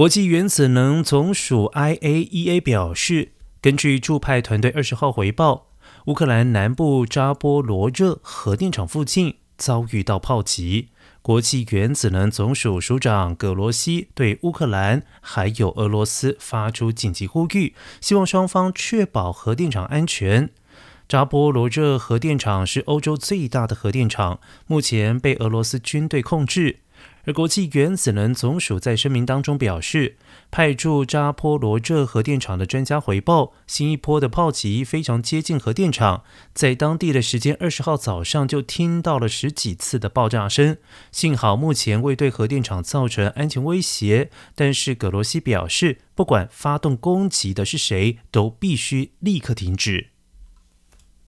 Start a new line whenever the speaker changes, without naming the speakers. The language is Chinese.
国际原子能总署 （IAEA） 表示，根据驻派团队二十号回报，乌克兰南部扎波罗热核电厂附近遭遇到炮击。国际原子能总署署长葛罗西对乌克兰还有俄罗斯发出紧急呼吁，希望双方确保核电厂安全。扎波罗热核电厂是欧洲最大的核电厂，目前被俄罗斯军队控制。而国际原子能总署在声明当中表示，派驻扎波罗热核电厂的专家回报，新一波的炮击非常接近核电厂，在当地的时间二十号早上就听到了十几次的爆炸声。幸好目前未对核电厂造成安全威胁，但是葛罗西表示，不管发动攻击的是谁，都必须立刻停止。